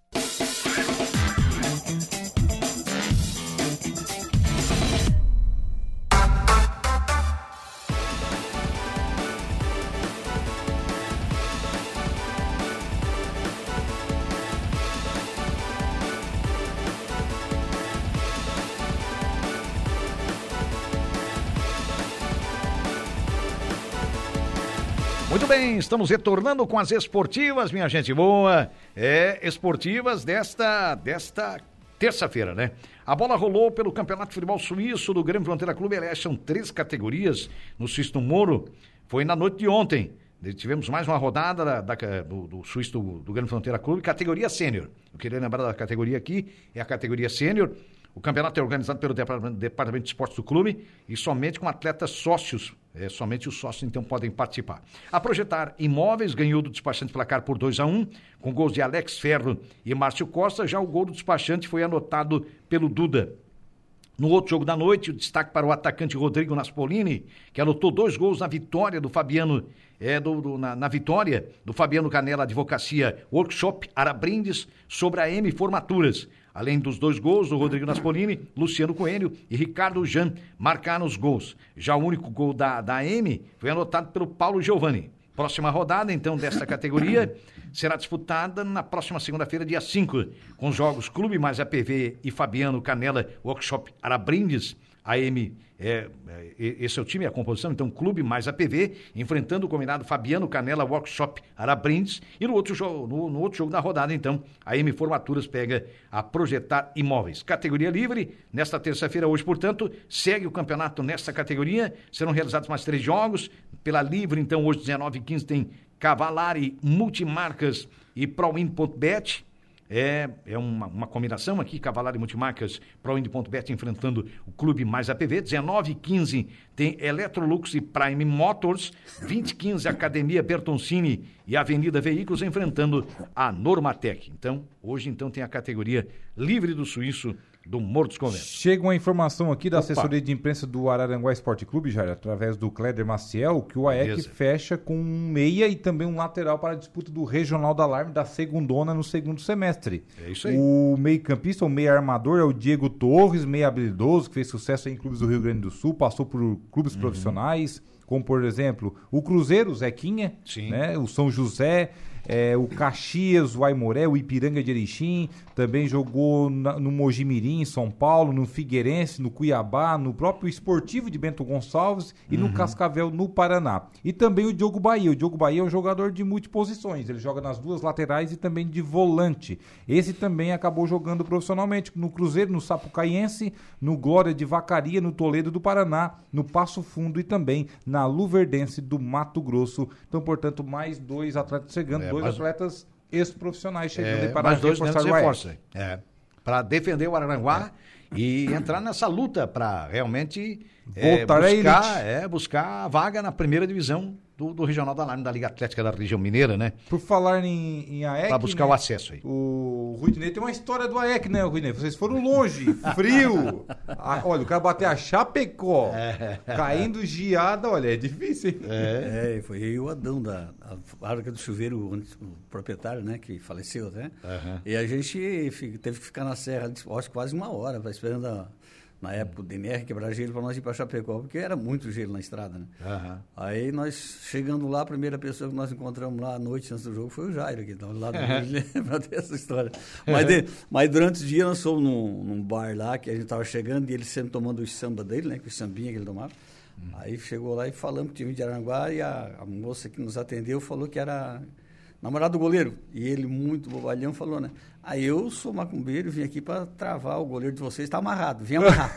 Bem, estamos retornando com as esportivas, minha gente boa. É, esportivas desta, desta terça-feira, né? A bola rolou pelo Campeonato de Futebol Suíço do Grêmio Fronteira Clube. Aliás, são três categorias no do Moro. Foi na noite de ontem. Tivemos mais uma rodada da, da- do, do Suíço do, do Grêmio Fronteira Clube, categoria sênior. Eu queria lembrar da categoria aqui, é a categoria sênior. O campeonato é organizado pelo Departamento, de Esportes do clube e somente com atletas sócios. É, somente os sócios então podem participar. A Projetar Imóveis ganhou do despachante placar por 2 a 1 com gols de Alex Ferro e Márcio Costa. Já o gol do despachante foi anotado pelo Duda. No outro jogo da noite, o destaque para o atacante Rodrigo Naspolini, que anotou dois gols na vitória do Fabiano, é, do, do- na, na vitória do Fabiano Canela Advocacia Workshop Arabrindes sobre a M Formaturas. Além dos dois gols do Rodrigo Naspolini, Luciano Coelho e Ricardo Jan marcaram os gols. Já o único gol da, da M foi anotado pelo Paulo Giovanni. Próxima rodada, então, desta categoria será disputada na próxima segunda-feira, dia 5, com os jogos Clube mais APV e Fabiano Canela Workshop Arabrindes. A M, é, é, esse é o time, a composição, então Clube mais APV, enfrentando o combinado Fabiano Canela Workshop Arabrindes. E no outro, jogo, no, no outro jogo da rodada, então, a M Formaturas pega a Projetar Imóveis. Categoria livre, nesta terça-feira, hoje, portanto, segue o campeonato nesta categoria. Serão realizados mais três jogos. Pela livre, então, hoje, 19 h 15 tem Cavalari Multimarcas e ProWin.bet. É, é uma, uma combinação aqui, Cavalari Multimarcas, ProWin.bet enfrentando o Clube Mais APV. 19 e 15 tem Electrolux e Prime Motors. 20 e 15 Academia Bertoncini e Avenida Veículos enfrentando a Normatec. Então, hoje então tem a categoria livre do Suíço do Morro dos Conventos. Chega uma informação aqui da Opa. assessoria de imprensa do Araranguá Esporte Clube, Jair, através do Cléder Maciel, que o AEC Beleza. fecha com um meia e também um lateral para a disputa do Regional da Alarme da segundona no segundo semestre. É isso aí. O meio-campista, o meio armador é o Diego Torres, meio habilidoso, que fez sucesso em clubes do Rio Grande do Sul, passou por clubes uhum. profissionais, como por exemplo o Cruzeiro, o Zequinha, Sim. Né, o São José, é, o Caxias, o Aimoré, o Ipiranga de Erechim, também jogou na, no Mojimirim, em São Paulo, no Figueirense, no Cuiabá, no próprio Esportivo de Bento Gonçalves e uhum. no Cascavel, no Paraná. E também o Diogo Bahia. O Diogo Bahia é um jogador de multiposições, ele joga nas duas laterais e também de volante. Esse também acabou jogando profissionalmente no Cruzeiro, no Sapucaiense, no Glória de Vacaria, no Toledo do Paraná, no Passo Fundo e também na Luverdense do Mato Grosso. Então, portanto, mais dois atletas chegando. É dois mas... atletas ex-profissionais chegando é, para mais dois reforçar o reforça. É, para defender o Araranguá é. e entrar nessa luta para realmente é, buscar, é, buscar a vaga na primeira divisão do, do Regional da Alarme da Liga Atlética da região mineira, né? Por falar em, em AEC. Para buscar né? o acesso aí. O Ruidinei tem uma história do AEC, né, Ruidinei? Vocês foram longe, frio. a, olha, o cara bateu a Chapecó, é. caindo geada, olha, é difícil, hein? É, é foi o Adão da fábrica do chuveiro, o proprietário, né, que faleceu, né? Uhum. E a gente teve que ficar na serra, acho quase uma hora, esperando a na época o DMR quebrar gelo para nós ir para Chapecó, porque era muito gelo na estrada, né? Uhum. Aí nós, chegando lá, a primeira pessoa que nós encontramos lá à noite antes do jogo foi o Jairo, que estava lá do uhum. para ter essa história. Mas, de, mas durante o dia nós fomos num, num bar lá, que a gente estava chegando, e ele sempre tomando o samba dele, né? Que o sambinha que ele tomava. Uhum. Aí chegou lá e falamos que tinha de Aranguá, e a, a moça que nos atendeu falou que era namorado do goleiro. E ele, muito bobalhão, falou, né? Aí eu sou macumbeiro, vim aqui para travar o goleiro de vocês, está amarrado, vim amarrar.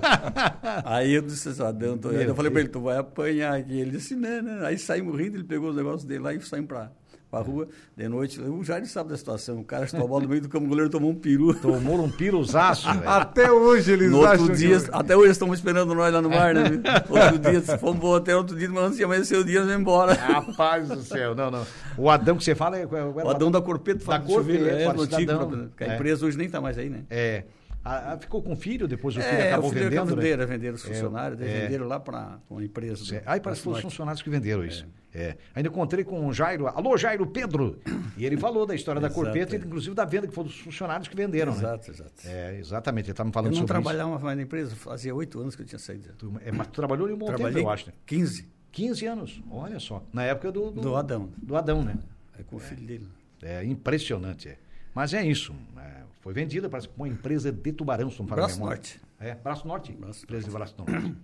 aí eu disse assim, Adão, tô... eu falei para ele, tu vai apanhar aqui. Ele disse, né, né. Aí saímos rindo, ele pegou os negócios dele lá e saímos para pra rua de noite. O Jair sabe da situação. O cara chutou a bola no meio do campo, o goleiro tomou um peru. Tomou um piruzaço, velho. Até hoje eles no acham outro dia, que... Até hoje estão esperando nós lá no mar, né? outro dia, fomos até outro dia, mas antes de amanhecer o dia, nós vamos embora. Rapaz do céu, não, não. O Adão que você fala é... é o Adão da Corpeto, da Corpeto, é, é, antigo, a é. empresa hoje nem está mais aí, né? É. A, a, ficou com filho, depois o filho é, acabou o filho vendendo. Venderam, né? venderam os funcionários, é, venderam lá para uma empresa. É. Aí parece que foram os funcionários que venderam isso. É. Ainda encontrei com o Jairo, alô Jairo Pedro, e ele falou da história da Corpeta, inclusive da venda, que foram os funcionários que venderam. Exato, né? exato. É, exatamente, ele estava me falando sobre isso. Eu não trabalhava mais na empresa, fazia oito anos que eu tinha saído. Tu, é, mas tu trabalhou em um bom Trabalhei tempo, eu acho. Né? 15. 15 anos, olha só. Na época do... Do, do Adão. Do Adão, né? É com o filho dele. É impressionante, é. Mas é isso. É, foi vendida para uma empresa de Tubarão, se não Braço Norte. É, Braço Norte. Braço empresa de Braço Norte.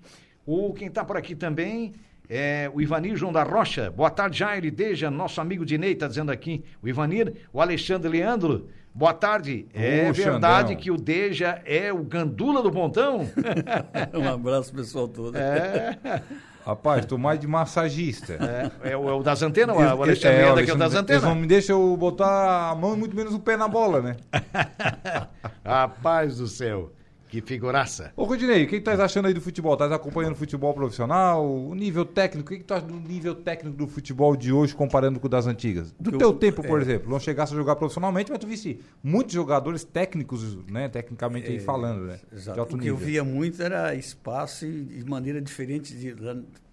o, quem está por aqui também é o Ivanir João da Rocha. Boa tarde, Jair Deja, nosso amigo Dinei está dizendo aqui. O Ivanir, o Alexandre Leandro. Boa tarde. É verdade que o Deja é o gandula do pontão? um abraço pessoal todo. É. Rapaz, tô mais de massagista. É, é, o, é o das antenas, o Alexandre é, é, é o das antenas. Eles não me deixam eu botar a mão e muito menos o pé na bola, né? Rapaz do céu. Que figuraça. Ô, Rodinei, o que, estás achando aí do futebol? Estás acompanhando o futebol profissional? O nível técnico? O que, que tu acha do nível técnico do futebol de hoje comparando com o das antigas? Do teu tempo, por é... exemplo. Não chegasse a jogar profissionalmente, mas tu visse muitos jogadores técnicos, né? Tecnicamente é... falando, né? Exato. o que nível. eu via muito era espaço e de maneira diferente de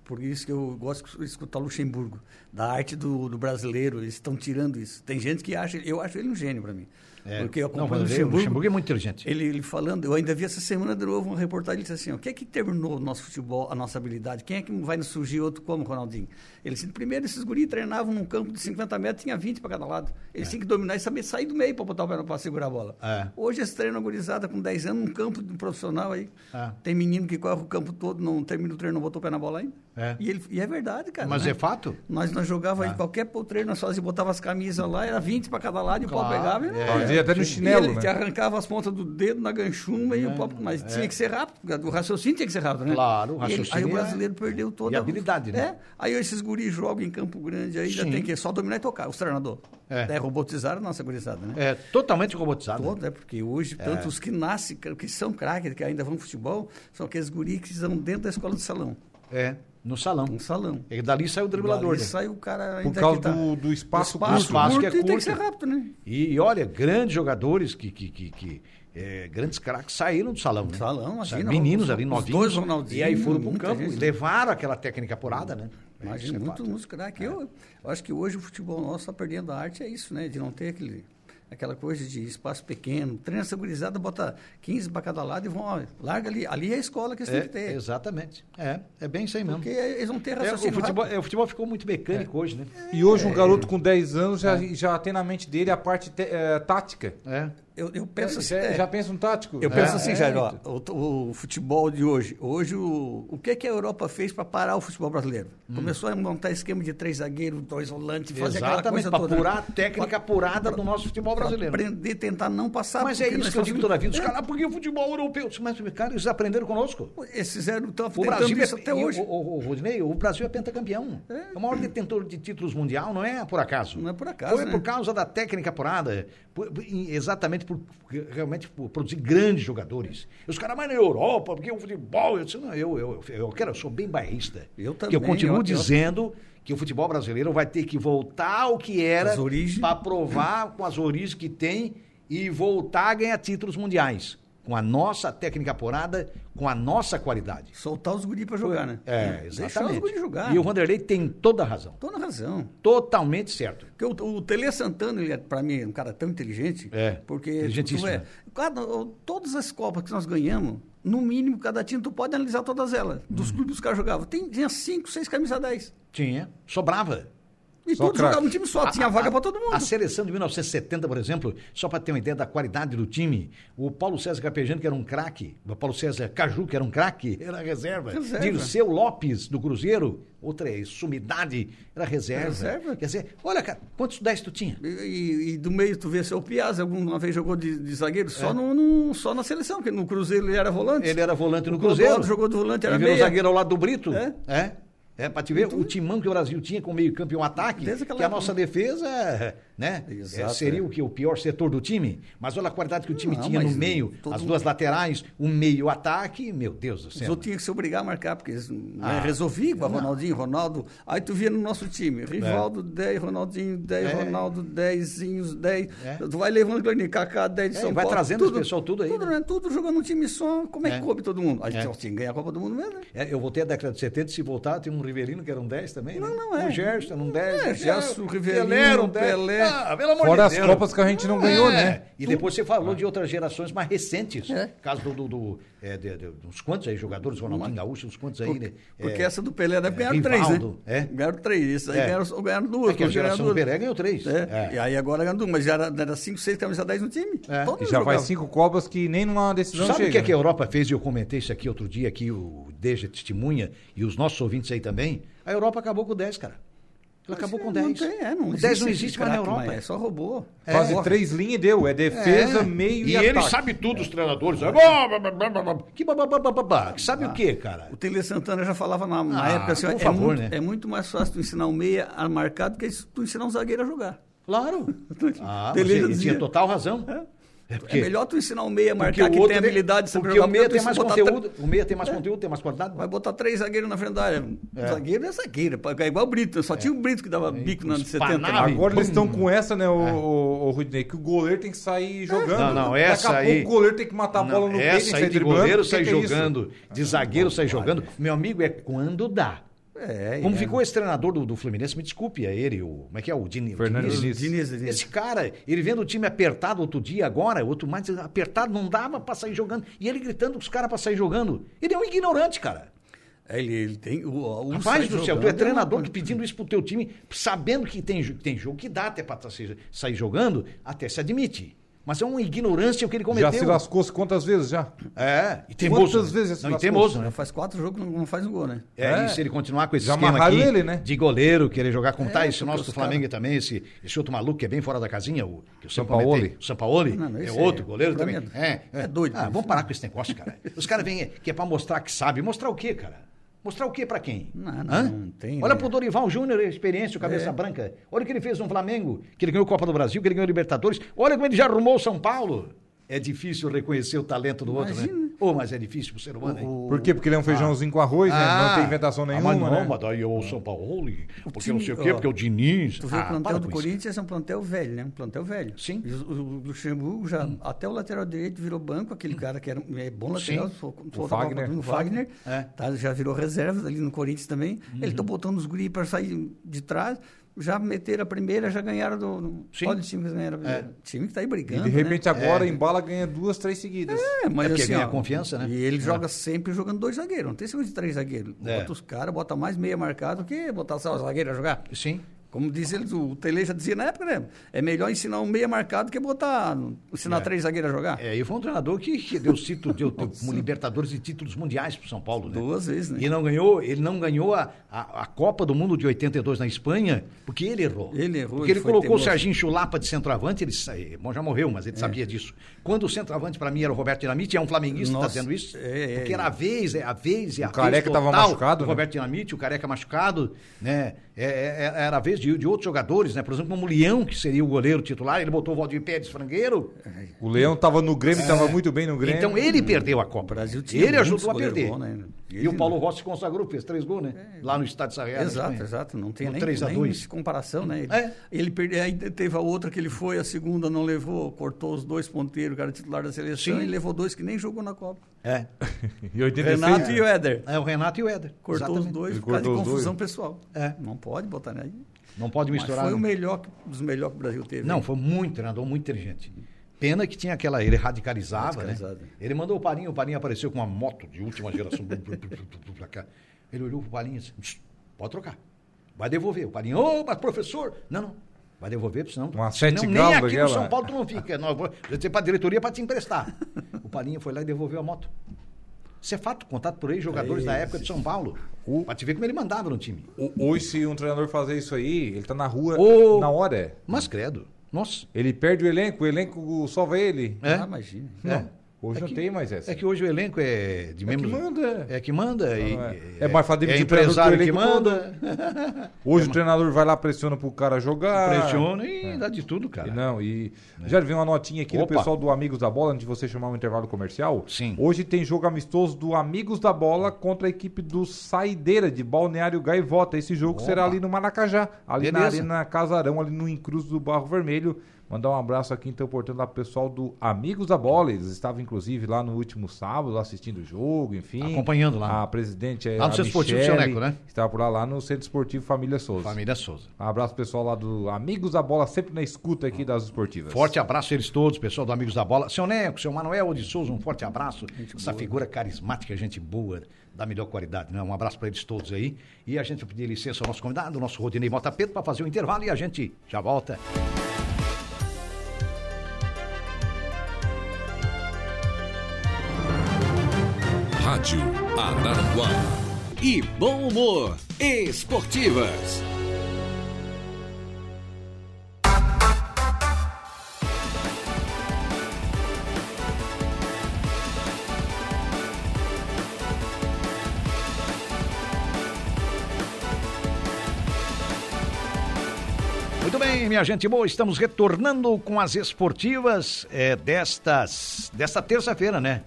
por isso que eu gosto de escutar Luxemburgo, da arte do, do brasileiro, eles estão tirando isso. Tem gente que acha, eu acho ele um gênio para mim. É. Porque eu Não, acompanho o Vanderlei, o Luxemburgo. Luxemburgo é muito inteligente. Ele, ele falando, eu ainda vi essa semana de novo uma reportagem, ele disse assim, o que é que terminou o nosso futebol, a nossa habilidade? Quem é que vai nos surgir outro como, Ronaldinho? Ele disse, primeiro esses guris treinavam num campo de 50 metros, tinha 20 para cada lado. Eles tinham que dominar e saber sair do meio para botar o pé para segurar a bola. É. Hoje eles treinam gurizada com 10 anos num campo de um profissional aí. É. Tem menino que corre o campo todo, não termina o treino, não botou o pé na bola ainda. É. E, ele, e é verdade, cara. Mas né? é fato? Nós, nós jogávamos Ah. aí qualquer treino, nós fazíamos, botava as camisas lá, era 20 para cada lado e o pau Claro, pegava. E, é. Fazia até no e chinelo, ele né? te arrancava as pontas do dedo na ganchuma e o pau. Mas tinha que ser rápido, porque o raciocínio tinha que ser rápido, né? Claro, o E ele- raciocínio Aí o é- brasileiro perdeu toda e habilidade, né? É. Aí esses guris jogam em Campo Grande aí, já Sim. tem que só dominar e tocar, os treinadores. É. É. robotizaram a nossa gurizada, né? É totalmente robotizado. Todo, né? Porque hoje, tanto os que nascem, que são craques, que ainda vão futebol, são aqueles guris que estão dentro da escola de salão. É, no salão. Um salão. E dali sai o driblador. Dali né? sai o cara Por causa tá- do, do espaço, espaço, curto. espaço que é curto e tem que ser rápido, né? E, e olha, grandes jogadores que, que, que, que, é, grandes craques saíram do salão, né? Salão, imagina, Meninos os- ali os novinhos. dois Ronaldinho, e aí foram pro muita campo gente. e levaram aquela técnica apurada, né? Imagina, Isso é muito, muito craque. Eu, eu acho que hoje o futebol nosso está perdendo a arte, é isso, né? De não ter aquele, aquela coisa de espaço pequeno. Treina essa gurizada, bota 15 para cada lado e vão, ó, larga ali. Ali é a escola que eles têm que É, ter. exatamente. É, é bem isso aí mesmo. Porque eles vão ter É, o, raciocínio futebol, é, o futebol ficou muito mecânico hoje, né? E hoje um garoto com 10 anos já, já tem na mente dele a parte te- eh, tática. É. Eu, eu penso assim, já, é, já pensa um tático? eu É, penso assim, é, Jair, ó, o, o futebol de hoje. Hoje, o, o que, que a Europa fez para parar o futebol brasileiro? Começou a montar esquema de três zagueiros, dois volantes, fazer aquela Exatamente, coisa para toda. apurar a técnica apurada do nosso futebol brasileiro. Aprender, tentar não passar. Mas é isso que eu digo toda a vida. Os É. caras, porque o futebol europeu. Mas, cara, eles aprenderam conosco. Eles fizeram, estão O tentando Brasil isso é, até hoje. O, o, o, Rodinei, o Brasil é pentacampeão. É. o maior detentor de títulos mundial, não é por acaso. Não é por acaso, Foi né? por causa da técnica apurada. por- por- exatamente por realmente por produzir grandes jogadores. E os caras, mas na Europa, porque o futebol. Eu, disse, não, eu, eu, eu, quero, eu sou bem bairrista. Eu Que eu também, continuo eu- dizendo que o futebol brasileiro vai ter que voltar ao que era para provar com as origens que tem e voltar a ganhar títulos mundiais. Com a nossa técnica apurada, com a nossa qualidade. Soltar os guris para jogar, né? É, Deixar exatamente. os guris jogar. E o Vanderlei tem toda a razão. Tô na razão. Totalmente certo. Porque o, o Tele Santana, ele é, para mim, um cara tão inteligente. É, Porque inteligentíssimo, é, cada, todas as Copas que nós ganhamos, no mínimo, cada time, tu pode analisar todas elas. Dos Uhum. clubes que os caras jogavam. Tem, tinha cinco, seis camisas 10. Tinha. Sobrava. E Só todos jogavam um time só, tinha vaga para todo mundo. A seleção de 1970, por exemplo, só para ter uma ideia da qualidade do time, o Paulo César Capejano, que era um craque, o Paulo César Caju, que era um craque, era reserva. Reserva. Dirceu Lopes, do Cruzeiro, outra sumidade, era reserva. Reserva. Quer dizer, olha, cara, quantos 10 tu tinha? E, e- e do meio, tu vê seu Piazza, alguma vez jogou de, de zagueiro, É. só, no, no- só na seleção, porque no Cruzeiro ele era volante. Ele era volante no O Cruzeiro. Jogou de volante, era e virou meia. zagueiro ao lado do Brito. É. É. É, pra te ver o timão que o Brasil tinha com meio campo e um ataque, que a nossa defesa, né, Exato, é, seria é. o que o pior setor do time, mas olha a qualidade que o time Não, tinha no meio, as mundo- duas laterais, o meio ataque, meu Deus do céu. outros tinham que se obrigar a marcar, porque eles né, Ah. resolviam com a Ronaldinho, Ronaldo. Aí tu via no nosso time, Rivaldo 10, Ronaldinho 10, É. Ronaldo 10, 10. É. Tu vai levando Claudinho, Kaká 10 de É, São vai Paulo. trazendo esse pessoal tudo aí, Tudo, né? né? tudo jogando um time só. Como é, É. que coube todo mundo? A gente É. tinha que ganhar a Copa do Mundo mesmo, né? É, eu voltei à década de 70, se voltar, tem um Rivelino que era um 10 também, né? Não, não é. Um Gerson, um 10. É, Gerson, Rivelino, Pelé um 10. Ah, pelo amor Fora de as Deus. Copas que a gente não ganhou, É. né? E depois você falou de outras gerações mais recentes. É. Caso do, do, do é, de, de, uns quantos aí jogadores, Ronaldinho Gaúcho, uns quantos aí, né? Porque É, essa do Pelé deve é, ganhar três, né? É. Ganharam três. Isso aí É. ganharam, ganharam duas. É que a geração do. Pelé ganhou três. É. E aí agora ganham duas, mas já era, era cinco, seis camisa 10 no time. É. E já faz cinco Copas que nem numa decisão Sabe o que, é que a né? Europa fez? E eu comentei isso aqui outro dia, aqui o Deja testemunha, e os nossos ouvintes aí também. A Europa acabou com o 10, cara. Ela acabou com o 10. Não tem, é, não o 10 não existe mais na Europa. É só robô. É. três linhas e deu. É defesa, É. meio e, e ele ataque. sabe tudo, os treinadores. blá, blá, blá, blá. Que bababababá. Que Sabe o quê, cara? O Tele Santana já falava na, na Ah, época assim, é, favor, muito, né? é muito mais fácil tu ensinar um meia a marcar do que tu ensinar um zagueiro a jogar. Claro. Ah, ele tinha total razão. É, É melhor tu ensinar um meia a porque marcar que o tem habilidade de saber Porque jogar. o meia porque tem mais conteúdo. O meia tem mais conteúdo, tem mais qualidade. Vai botar três zagueiros na frente da área. É. Zagueiro é zagueiro. É igual o Brito. Só tinha o Brito que dava bico anos 70. espanava. né? Agora eles estão com essa, né, o, o, o Rudinei, que o goleiro tem que sair jogando. Não, não, Daqui essa a aí- pouco o goleiro tem que matar a bola no peito, sair de goleiro O sai é jogando, de zagueiro sai jogando. Meu amigo, é quando dá. É, Como é. ficou esse treinador do, do Fluminense, me desculpe, é ele, o, como é que é? O Dini, Fernando Diniz? Diniz. Diniz, Diniz. Esse cara, ele vendo o time apertado outro dia, agora, outro mais apertado, não dava pra sair jogando. E ele gritando com os caras pra sair jogando. Ele é um ignorante, cara. É, Ele, ele tem. O, o Rapaz do céu, tu é uma treinador que pedindo isso pro teu time, sabendo que tem, tem jogo que dá até pra tá sair jogando, até se admite. Mas é uma ignorância o que ele cometeu. Já se lascou quantas vezes já? É, e teimoso. Quantas né? vezes já Não, e teimoso, né? Faz quatro jogos que não, não faz um gol, né? É, É. e se ele continuar com esse Já esquema aqui ele, né? de goleiro, querer jogar com tá, esse nosso os do Flamengo cara- também, esse, esse outro maluco que é bem fora da casinha, o que eu sempre Sampaoli. o Sampaoli, Não, não, é outro é- goleiro também. mim É, é doido Ah, vamos parar com esse negócio, cara. Os caras vêm que é pra mostrar que sabe. Mostrar o quê, cara? Mostrar o quê pra quem? Não, não, não tem, Olha né? pro Dorival Júnior, a experiência, o cabeça É. branca. Olha o que ele fez no Flamengo, que ele ganhou a Copa do Brasil, que ele ganhou a Libertadores. Olha como ele já arrumou o São Paulo. É difícil reconhecer o talento do outro, né? Imagina. Ô, mas é difícil pro ser humano, hein? Por quê? Porque ele é um feijãozinho com arroz, né? Ah, Não tem inventação ah, nenhuma, mas não, né? mas daí é o São Paulo, porque time, não sei o quê, ó, porque é o Diniz. Tu vê Ah, o plantel para do. Corinthians é um plantel velho, né? Um plantel velho. Sim. O, o Luxemburgo já, até o lateral direito virou banco, aquele cara que era um- é bom lateral, Sim. só- só O tava Fagner. botando O Wagner, É. tá, já virou reserva ali no Corinthians também. Ele tá botando os guri para sair de trás, já meteram a primeira, já ganharam do. do Sim. Olha o time que ganharam a primeira. Time que tá aí E brigando. de repente né? agora É. embala ganha duas, três seguidas. É, mas É porque assim, ganha ó, confiança, né? E ele É. joga sempre jogando dois zagueiros, não tem seguro de três zagueiros. É. Bota os caras, bota mais meia marcado que botar só os zagueiros a jogar. Sim. Como diz eles, o Tele já dizia na época, né? É melhor ensinar um meia marcado que botar, ensinar É. três zagueiros a jogar. É, e foi um treinador que, que deu título, deu, deu Libertadores e títulos mundiais pro São Paulo, né? Duas vezes, né? E não ganhou, ele não ganhou a, a, a Copa do Mundo de 82 na Espanha, porque ele errou. Ele errou, Porque ele, ele colocou o. Serginho Chulapa de centroavante, ele sa- bom, já morreu, mas ele sabia disso. Quando o centroavante para mim era o Roberto Dinamite, é um flamenguista tá Nossa, dizendo isso, é, é, porque era é. a vez, é a vez, é a O Careca vez tava total machucado, do né? Roberto Dinamite, o Careca machucado, né? É, é, é, era a vez de, de outros jogadores, né? Por exemplo, como o Leão, que seria o goleiro titular, ele botou o Valdir Pérez Frangueiro, O Leão tava no Grêmio, tava muito bem no Grêmio. então ele perdeu a Copa. O Brasil tinha ele ajudou a perder. bons, né? E o Paulo Rossi se consagrou, fez três gols, né? Lá no estádio Sarriá. na Exato, Espanha. exato. Não tem No nem, 3 a nem 2. comparação, né? Ele, É. ele perdeu, aí teve a outra que ele foi, a segunda não levou, cortou os dois ponteiros, o cara titular da seleção, Sim. e levou dois que nem jogou na Copa. É. E 86, Renato e o Éder. É o Renato e o Éder. Cortou os Exatamente. dois Ele por causa de os confusão dois. pessoal. É. Não pode botar né? aí. Não pode Mas misturar. foi o né? melhor, que- dos melhores que o Brasil teve. Não, foi muito treinador, muito inteligente. Pena que tinha aquela. Ele radicalizava, Radicalizado. né? Ele mandou o Palinho, o Palinho apareceu com uma moto de última geração. pra cá. Ele olhou pro Palinho e disse: "Psst, pode trocar. Vai devolver. O Palinho, ô, mas professor. Não, não. Vai devolver, senão. Uma senão sete nem galo aqui no daquela. São Paulo tu não fica. Nós vou eu dizer pra diretoria pra te emprestar. O Palinho foi lá e devolveu a moto. Isso é fato, contato por aí, jogadores É da época de São Paulo. Pra te ver como ele mandava no time. O- Hoje, se um treinador fazer isso aí, ele tá na rua Ô. na hora. Mas credo. Nossa. Ele perde o elenco, o elenco salva ele. É? Ah, imagina. Não, hoje É não que- tem mais essa. É que hoje o elenco é de É membros. que manda. É que manda. e- é. É mais fácil é o treinador empresário do que elenco manda. Hoje o treinador vai lá, pressiona pro cara jogar. Pressiona e dá de tudo, cara. E Não, e já vi uma notinha aqui do Opa. pessoal do Amigos da Bola, antes de você chamar um intervalo comercial. Sim. Hoje tem jogo amistoso do Amigos da Bola contra a equipe do Saideira de Balneário Gaivota. Esse jogo Opa. será ali no Maracajá, ali na Beleza. Arena Casarão, ali no Encruz do Barro Vermelho. Mandar um abraço aqui, então, portanto, ao pessoal do Amigos da Bola. Eles estavam, inclusive, lá no último sábado, assistindo o jogo, enfim. Acompanhando lá. A presidente é Lá no a Centro Esportivo Neco, né? Estava por lá, lá no Centro Esportivo Família Souza. Família Souza. Um abraço pessoal lá do Amigos da Bola, sempre na escuta aqui das esportivas. Forte abraço a eles todos, pessoal do Amigos da Bola. Seu Neco, seu Manuel de Souza, um forte abraço. Essa figura carismática, gente boa, da melhor qualidade, né? Um abraço para eles todos aí. E a gente vai pedir licença ao nosso convidado, o nosso Rodinei Mota Pedro, para fazer o intervalo e a gente já volta. Rádio Araranguá. E bom humor esportivas. Muito bem, minha gente boa, estamos retornando com as esportivas é, destas, desta terça-feira, né?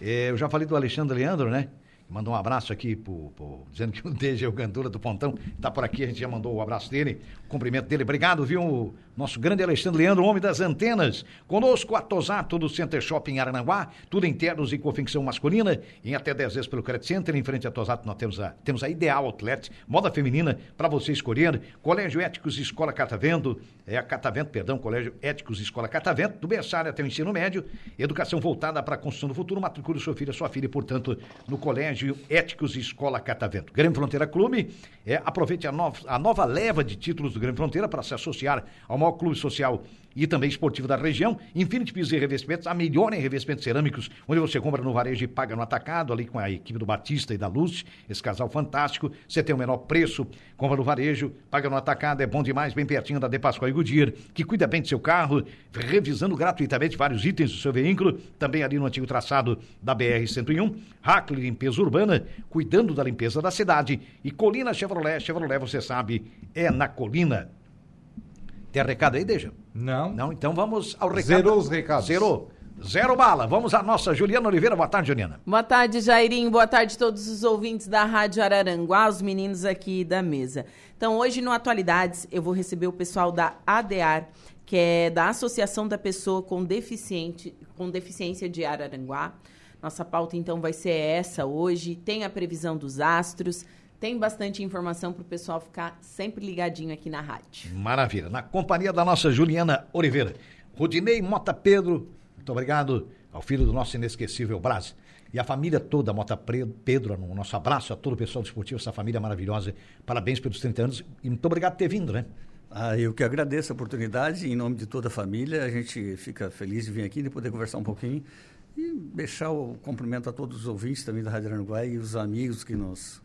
É, eu já falei do Alexandre Leandro, né? Mandou um abraço aqui, pro, pro- dizendo que o DG, o Gandula do Pontão, tá por aqui, a gente já mandou o abraço dele, o cumprimento dele. Obrigado, viu, nosso grande Alexandre Leandro, homem das antenas. Conosco, a Tosato do Center Shopping em Arananguá, tudo em ternos e confecção masculina, em até 10 vezes pelo Credit Center. Em frente à Tosato, nós temos a, temos a Ideal Outlet, moda feminina, para você escolher. Colégio Éticos Escola Catavento, é a Catavento, perdão, Colégio Éticos Escola Catavento, do berçário até o ensino médio, educação voltada para a construção do futuro, matricule sua filha, sua filha, portanto, no Colégio Éticos Escola Catavento. Grêmio Fronteira Clube, é, aproveite a, nova a nova leva de títulos do Grêmio Fronteira para se associar ao maior clube social e também esportivo da região. Infinity Pisos e Revestimentos, a melhor em revestimentos cerâmicos, onde você compra no varejo e paga no atacado, ali com a equipe do Batista e da Luz, esse casal fantástico. Você tem o menor preço, compra no varejo, paga no atacado, é bom demais, bem pertinho da De Pascoal e Goodyear, que cuida bem do seu carro, revisando gratuitamente vários itens do seu veículo, também ali no antigo traçado da BR-101. Hackley Limpeza Urbana, cuidando da limpeza da cidade. E Colina Chevrolet, Chevrolet, você sabe, é na Colina. Tem recado aí, deixa? Não. Não, então vamos ao recado. Zerou os recados. Zerou. Zero bala. Vamos à nossa Juliana Oliveira. Boa tarde, Juliana. Boa tarde, Jairinho. Boa tarde a todos os ouvintes da Rádio Araranguá, os meninos aqui da mesa. Então, hoje no Atualidades, eu vou receber o pessoal da ADAR, que é da Associação da Pessoa com, Deficiente, com Deficiência de Araranguá. Nossa pauta, então, vai ser essa hoje. Tem a previsão dos astros, tem bastante informação para o pessoal ficar sempre ligadinho aqui na rádio. Maravilha. Na companhia da nossa Juliana Oliveira. Rodinei Mota Pedro. Muito obrigado ao filho do nosso inesquecível Brás. E a família toda, Mota Pedro, no nosso abraço a todo o pessoal do esportivo, essa família maravilhosa. Parabéns pelos 30 anos e muito obrigado por ter vindo, né? Ah, eu que agradeço a oportunidade, em nome de toda a família, a gente fica feliz de vir aqui e poder conversar um pouquinho e deixar o cumprimento a todos os ouvintes também da Rádio Aranguá e os amigos que nos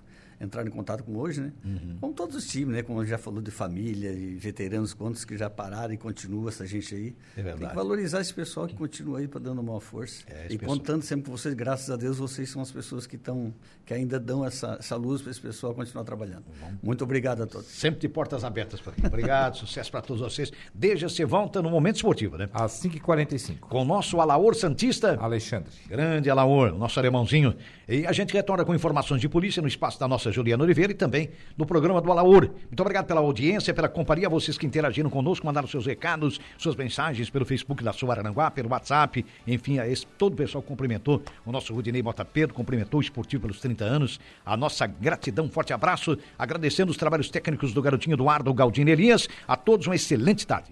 entraram em contato com hoje, né? Com todos os times, né? Como já falou de família e veteranos, quantos que já pararam e continua essa gente aí. É verdade. Tem que valorizar esse pessoal que continua aí para dando uma força. É, e pessoal- contando sempre com vocês, graças a Deus, vocês são as pessoas que estão, que ainda dão essa, essa luz para esse pessoal continuar trabalhando. Muito obrigado a todos. Sempre de portas abertas por aqui. Obrigado, sucesso para todos vocês. Desde você volta no Momento Esportivo, né? Às 5h45. Com o nosso Alaor Santista. Alexandre. Grande Alaor, nosso alemãozinho. E a gente retorna com informações de polícia no espaço da nossa Juliana Oliveira e também no programa do Alaor. Muito obrigado pela audiência, pela companhia, vocês que interagiram conosco, mandaram seus recados, suas mensagens pelo Facebook da Sua Aranguá, pelo WhatsApp, enfim, a esse, todo o pessoal cumprimentou. O nosso Rudinei Mota Pedro cumprimentou o esportivo pelos 30 anos. A nossa gratidão, forte abraço, agradecendo os trabalhos técnicos do Garotinho Eduardo Galdino Elias. A todos uma excelente tarde.